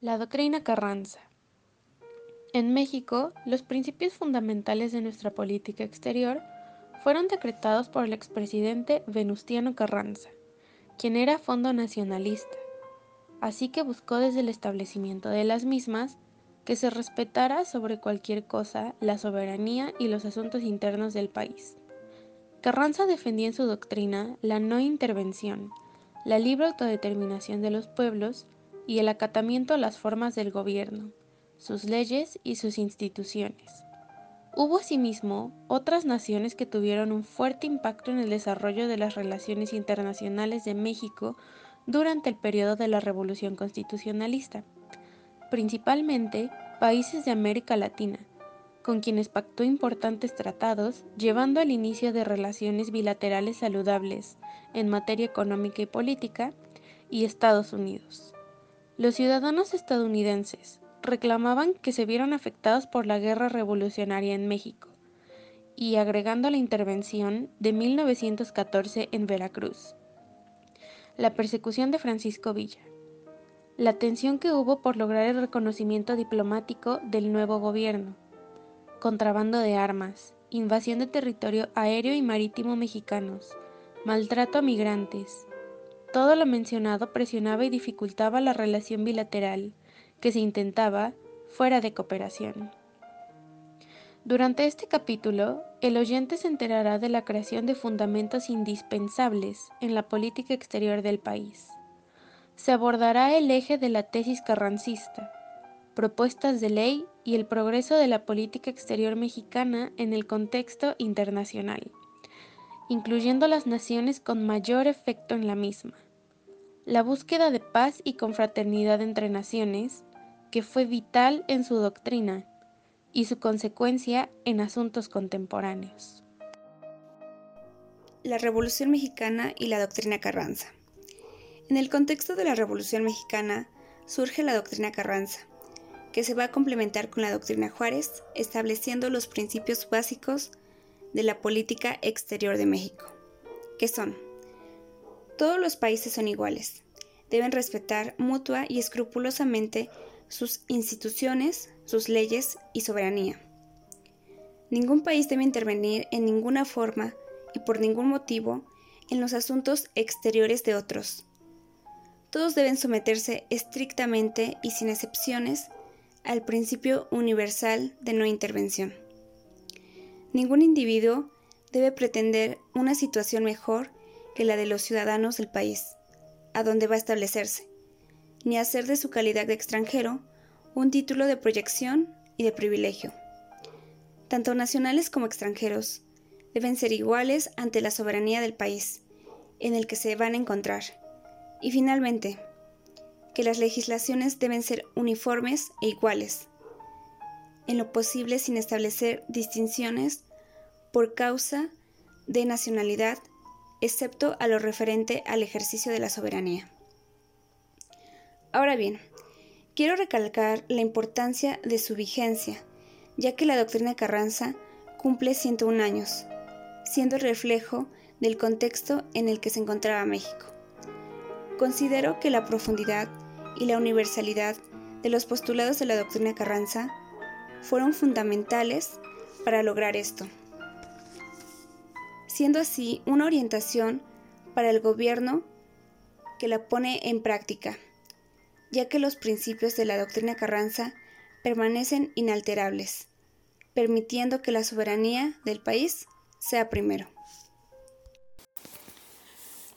La doctrina Carranza. En México, los principios fundamentales de nuestra política exterior fueron decretados por el expresidente Venustiano Carranza, quien era fondo nacionalista, así que buscó desde el establecimiento de las mismas que se respetara sobre cualquier cosa la soberanía y los asuntos internos del país. Carranza defendía en su doctrina la no intervención, la libre autodeterminación de los pueblos, y el acatamiento a las formas del gobierno, sus leyes y sus instituciones. Hubo asimismo otras naciones que tuvieron un fuerte impacto en el desarrollo de las relaciones internacionales de México durante el periodo de la Revolución Constitucionalista, principalmente países de América Latina, con quienes pactó importantes tratados, llevando al inicio de relaciones bilaterales saludables en materia económica y política, y Estados Unidos. Los ciudadanos estadounidenses reclamaban que se vieron afectados por la guerra revolucionaria en México y agregando la intervención de 1914 en Veracruz, la persecución de Francisco Villa, la tensión que hubo por lograr el reconocimiento diplomático del nuevo gobierno, contrabando de armas, invasión de territorio aéreo y marítimo mexicanos, maltrato a migrantes, todo lo mencionado presionaba y dificultaba la relación bilateral que se intentaba fuera de cooperación. Durante este capítulo, el oyente se enterará de la creación de fundamentos indispensables en la política exterior del país. Se abordará el eje de la tesis carrancista, propuestas de ley y el progreso de la política exterior mexicana en el contexto internacional incluyendo las naciones con mayor efecto en la misma. La búsqueda de paz y confraternidad entre naciones, que fue vital en su doctrina, y su consecuencia en asuntos contemporáneos. La Revolución Mexicana y la doctrina Carranza. En el contexto de la Revolución Mexicana surge la doctrina Carranza, que se va a complementar con la doctrina Juárez, estableciendo los principios básicos de la política exterior de México, que son, todos los países son iguales, deben respetar mutua y escrupulosamente sus instituciones, sus leyes y soberanía. Ningún país debe intervenir en ninguna forma y por ningún motivo en los asuntos exteriores de otros. Todos deben someterse estrictamente y sin excepciones al principio universal de no intervención. Ningún individuo debe pretender una situación mejor que la de los ciudadanos del país, a donde va a establecerse, ni hacer de su calidad de extranjero un título de proyección y de privilegio. Tanto nacionales como extranjeros deben ser iguales ante la soberanía del país en el que se van a encontrar. Y finalmente, que las legislaciones deben ser uniformes e iguales, en lo posible sin establecer distinciones por causa de nacionalidad, excepto a lo referente al ejercicio de la soberanía. Ahora bien, quiero recalcar la importancia de su vigencia, ya que la doctrina Carranza cumple 101 años, siendo el reflejo del contexto en el que se encontraba México. Considero que la profundidad y la universalidad de los postulados de la doctrina Carranza fueron fundamentales para lograr esto, siendo así una orientación para el gobierno que la pone en práctica, ya que los principios de la doctrina Carranza permanecen inalterables, permitiendo que la soberanía del país sea primero.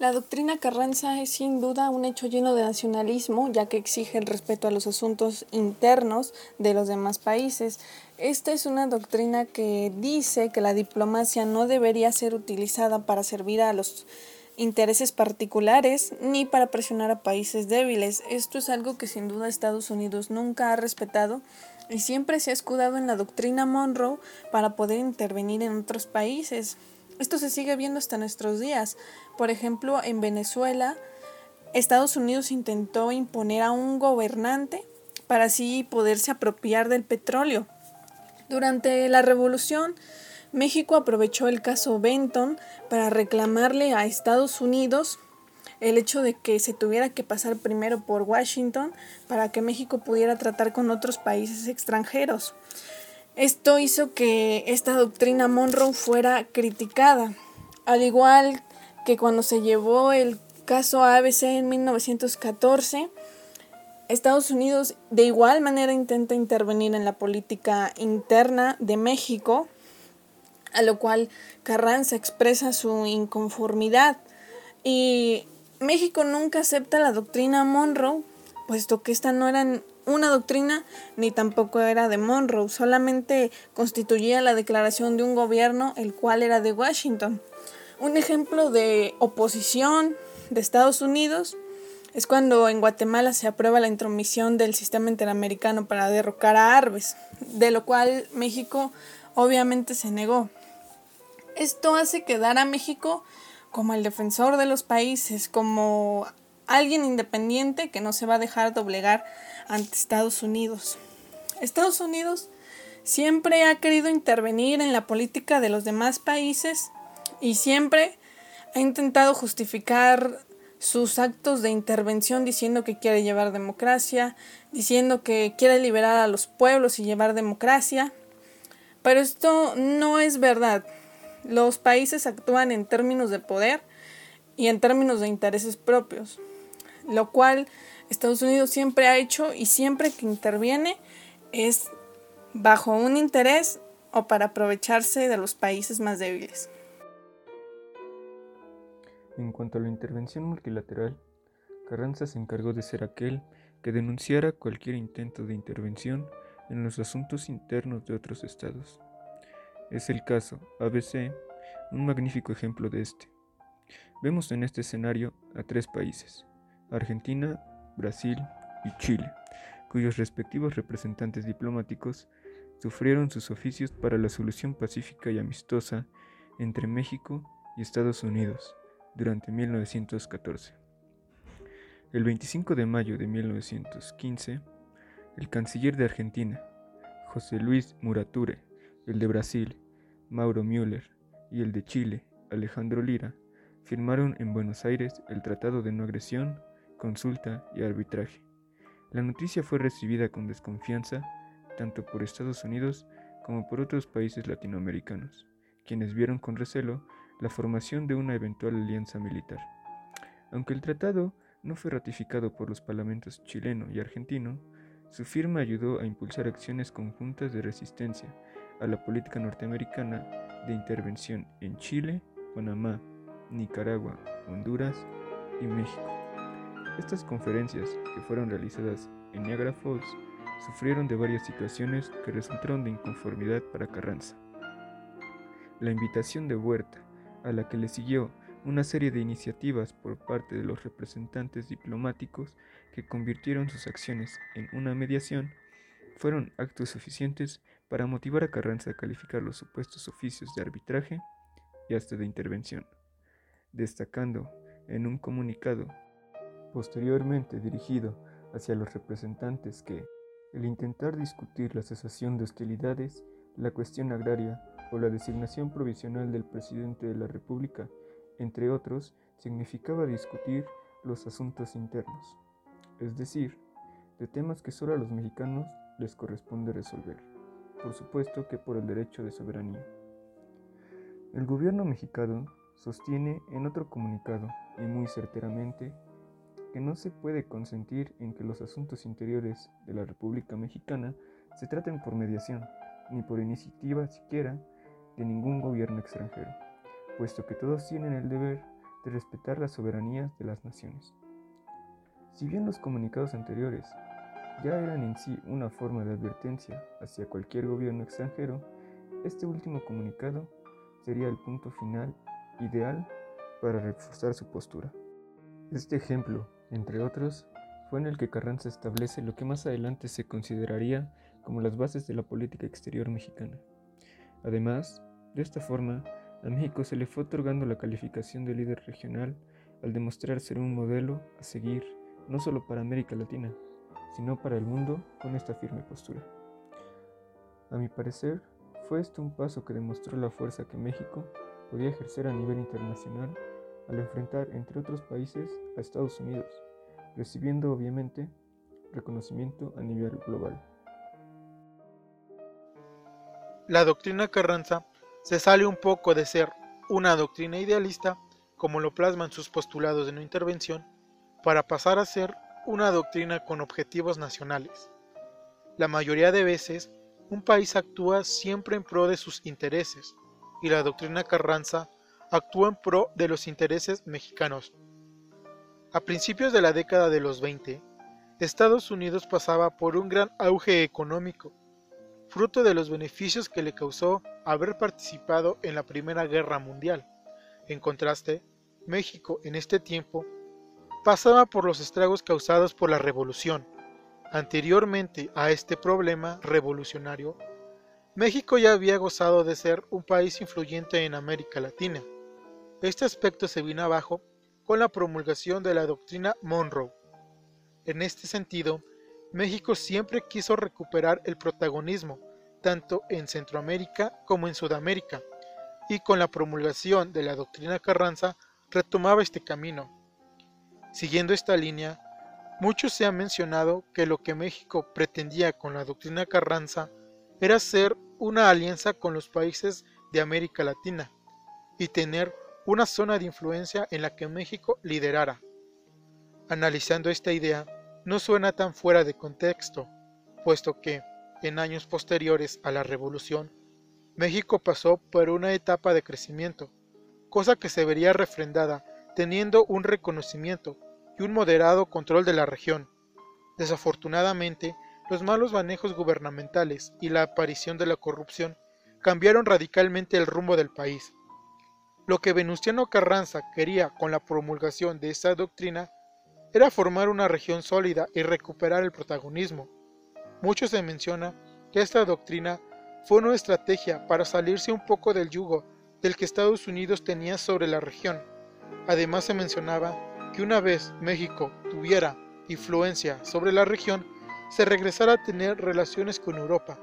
La doctrina Carranza es sin duda un hecho lleno de nacionalismo, ya que exige el respeto a los asuntos internos de los demás países. Esta es una doctrina que dice que la diplomacia no debería ser utilizada para servir a los intereses particulares ni para presionar a países débiles. Esto es algo que sin duda Estados Unidos nunca ha respetado y siempre se ha escudado en la doctrina Monroe para poder intervenir en otros países. Esto se sigue viendo hasta nuestros días. Por ejemplo, en Venezuela, Estados Unidos intentó imponer a un gobernante para así poderse apropiar del petróleo. Durante la revolución, México aprovechó el caso Benton para reclamarle a Estados Unidos el hecho de que se tuviera que pasar primero por Washington para que México pudiera tratar con otros países extranjeros. Esto hizo que esta doctrina Monroe fuera criticada, al igual que cuando se llevó el caso ABC en 1914, Estados Unidos de igual manera intenta intervenir en la política interna de México, a lo cual Carranza expresa su inconformidad. Y México nunca acepta la doctrina Monroe, puesto que esta no era una doctrina ni tampoco era de Monroe, solamente constituía la declaración de un gobierno el cual era de Washington. Un ejemplo de oposición de Estados Unidos es cuando en Guatemala se aprueba la intromisión del sistema interamericano para derrocar a Arbes, de lo cual México obviamente se negó. Esto hace quedar a México como el defensor de los países, como alguien independiente que no se va a dejar doblegar ante Estados Unidos. Estados Unidos siempre ha querido intervenir en la política de los demás países y siempre ha intentado justificar sus actos de intervención diciendo que quiere llevar democracia, diciendo que quiere liberar a los pueblos y llevar democracia. Pero esto no es verdad. Los países actúan en términos de poder y en términos de intereses propios, lo cual Estados Unidos siempre ha hecho y siempre que interviene es bajo un interés o para aprovecharse de los países más débiles. En cuanto a la intervención multilateral, Carranza se encargó de ser aquel que denunciara cualquier intento de intervención en los asuntos internos de otros estados. Es el caso ABC, un magnífico ejemplo de este. Vemos en este escenario a tres países, Argentina, Brasil y Chile, cuyos respectivos representantes diplomáticos sufrieron sus oficios para la solución pacífica y amistosa entre México y Estados Unidos durante 1914. El 25 de mayo de 1915, el canciller de Argentina, José Luis Murature, el de Brasil, Mauro Müller, y el de Chile, Alejandro Lira, firmaron en Buenos Aires el Tratado de No Agresión, Consulta y Arbitraje. La noticia fue recibida con desconfianza tanto por Estados Unidos como por otros países latinoamericanos, quienes vieron con recelo la formación de una eventual alianza militar. Aunque el tratado no fue ratificado por los parlamentos chileno y argentino, su firma ayudó a impulsar acciones conjuntas de resistencia a la política norteamericana de intervención en Chile, Panamá, Nicaragua, Honduras y México. Estas conferencias, que fueron realizadas en Niagara Falls, sufrieron de varias situaciones que resultaron de inconformidad para Carranza. La invitación de Huerta a la que le siguió una serie de iniciativas por parte de los representantes diplomáticos que convirtieron sus acciones en una mediación, fueron actos suficientes para motivar a Carranza a calificar los supuestos oficios de arbitraje y hasta de intervención, destacando en un comunicado posteriormente dirigido hacia los representantes que el intentar discutir la cesación de hostilidades, la cuestión agraria o la designación provisional del presidente de la República, entre otros, significaba discutir los asuntos internos, es decir, de temas que solo a los mexicanos les corresponde resolver, por supuesto que por el derecho de soberanía. El gobierno mexicano sostiene en otro comunicado, y muy certeramente, que no se puede consentir en que los asuntos interiores de la República Mexicana se traten por mediación, ni por iniciativa siquiera de ningún gobierno extranjero, puesto que todos tienen el deber de respetar las soberanías de las naciones. Si bien los comunicados anteriores ya eran en sí una forma de advertencia hacia cualquier gobierno extranjero, este último comunicado sería el punto final ideal para reforzar su postura. Este ejemplo, entre otros, fue en el que Carranza establece lo que más adelante se consideraría como las bases de la política exterior mexicana. Además, de esta forma, a México se le fue otorgando la calificación de líder regional al demostrar ser un modelo a seguir no solo para América Latina, sino para el mundo con esta firme postura. A mi parecer, fue esto un paso que demostró la fuerza que México podía ejercer a nivel internacional al enfrentar, entre otros países, a Estados Unidos, recibiendo obviamente reconocimiento a nivel global. La doctrina Carranza se sale un poco de ser una doctrina idealista, como lo plasman sus postulados de no intervención, para pasar a ser una doctrina con objetivos nacionales. La mayoría de veces, un país actúa siempre en pro de sus intereses, y la doctrina Carranza actúa en pro de los intereses mexicanos. A principios de la década de los 20, Estados Unidos pasaba por un gran auge económico, fruto de los beneficios que le causó haber participado en la Primera Guerra Mundial. En contraste, México en este tiempo pasaba por los estragos causados por la revolución. Anteriormente a este problema revolucionario, México ya había gozado de ser un país influyente en América Latina. Este aspecto se vino abajo con la promulgación de la doctrina Monroe. En este sentido, México siempre quiso recuperar el protagonismo, tanto en Centroamérica como en Sudamérica, y con la promulgación de la doctrina Carranza retomaba este camino. Siguiendo esta línea, mucho se ha mencionado que lo que México pretendía con la doctrina Carranza era ser una alianza con los países de América Latina y tener una zona de influencia en la que México liderara. Analizando esta idea, no suena tan fuera de contexto, puesto que, en años posteriores a la Revolución, México pasó por una etapa de crecimiento, cosa que se vería refrendada teniendo un reconocimiento y un moderado control de la región. Desafortunadamente, los malos manejos gubernamentales y la aparición de la corrupción cambiaron radicalmente el rumbo del país. Lo que Venustiano Carranza quería con la promulgación de esta doctrina era formar una región sólida y recuperar el protagonismo. Mucho se menciona que esta doctrina fue una estrategia para salirse un poco del yugo del que Estados Unidos tenía sobre la región. Además se mencionaba que una vez México tuviera influencia sobre la región, se regresara a tener relaciones con Europa,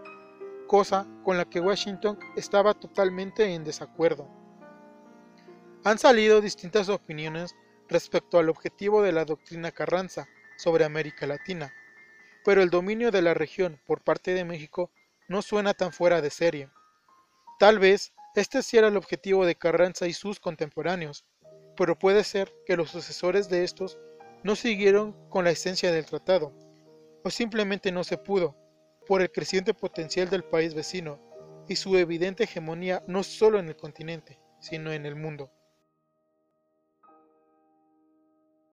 cosa con la que Washington estaba totalmente en desacuerdo. Han salido distintas opiniones respecto al objetivo de la doctrina Carranza sobre América Latina, pero el dominio de la región por parte de México no suena tan fuera de serie. Tal vez este sí era el objetivo de Carranza y sus contemporáneos, pero puede ser que los sucesores de estos no siguieron con la esencia del tratado, o simplemente no se pudo, por el creciente potencial del país vecino y su evidente hegemonía no solo en el continente, sino en el mundo.